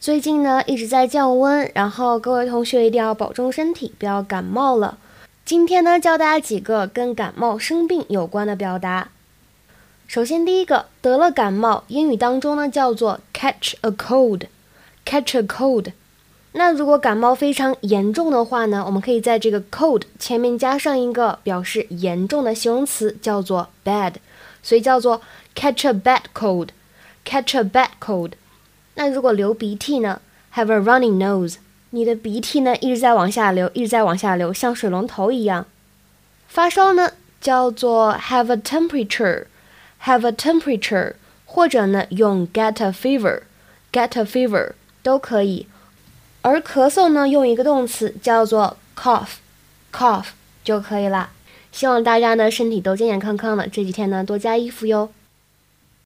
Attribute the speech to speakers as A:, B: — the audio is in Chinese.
A: 最近呢一直在降温，然后各位同学一定要保重身体，不要感冒了。今天呢教大家几个跟感冒生病有关的表达。首先第一个得了感冒，英语当中呢叫做 catch a cold，catch a cold。那如果感冒非常严重的话呢，我们可以在这个 cold 前面加上一个表示严重的形容词，叫做 bad，所以叫做 catch a bad cold，catch a bad cold。那如果流鼻涕呢，have a running nose，你的鼻涕呢一直在往下流，一直在往下流，像水龙头一样。发烧呢叫做 have a temperature，have a temperature，或者呢用 get a fever，get a fever 都可以。而咳嗽呢，用一个动词叫做 cough，cough 就可以了。希望大家呢身体都健健康康的，这几天呢多加衣服哟。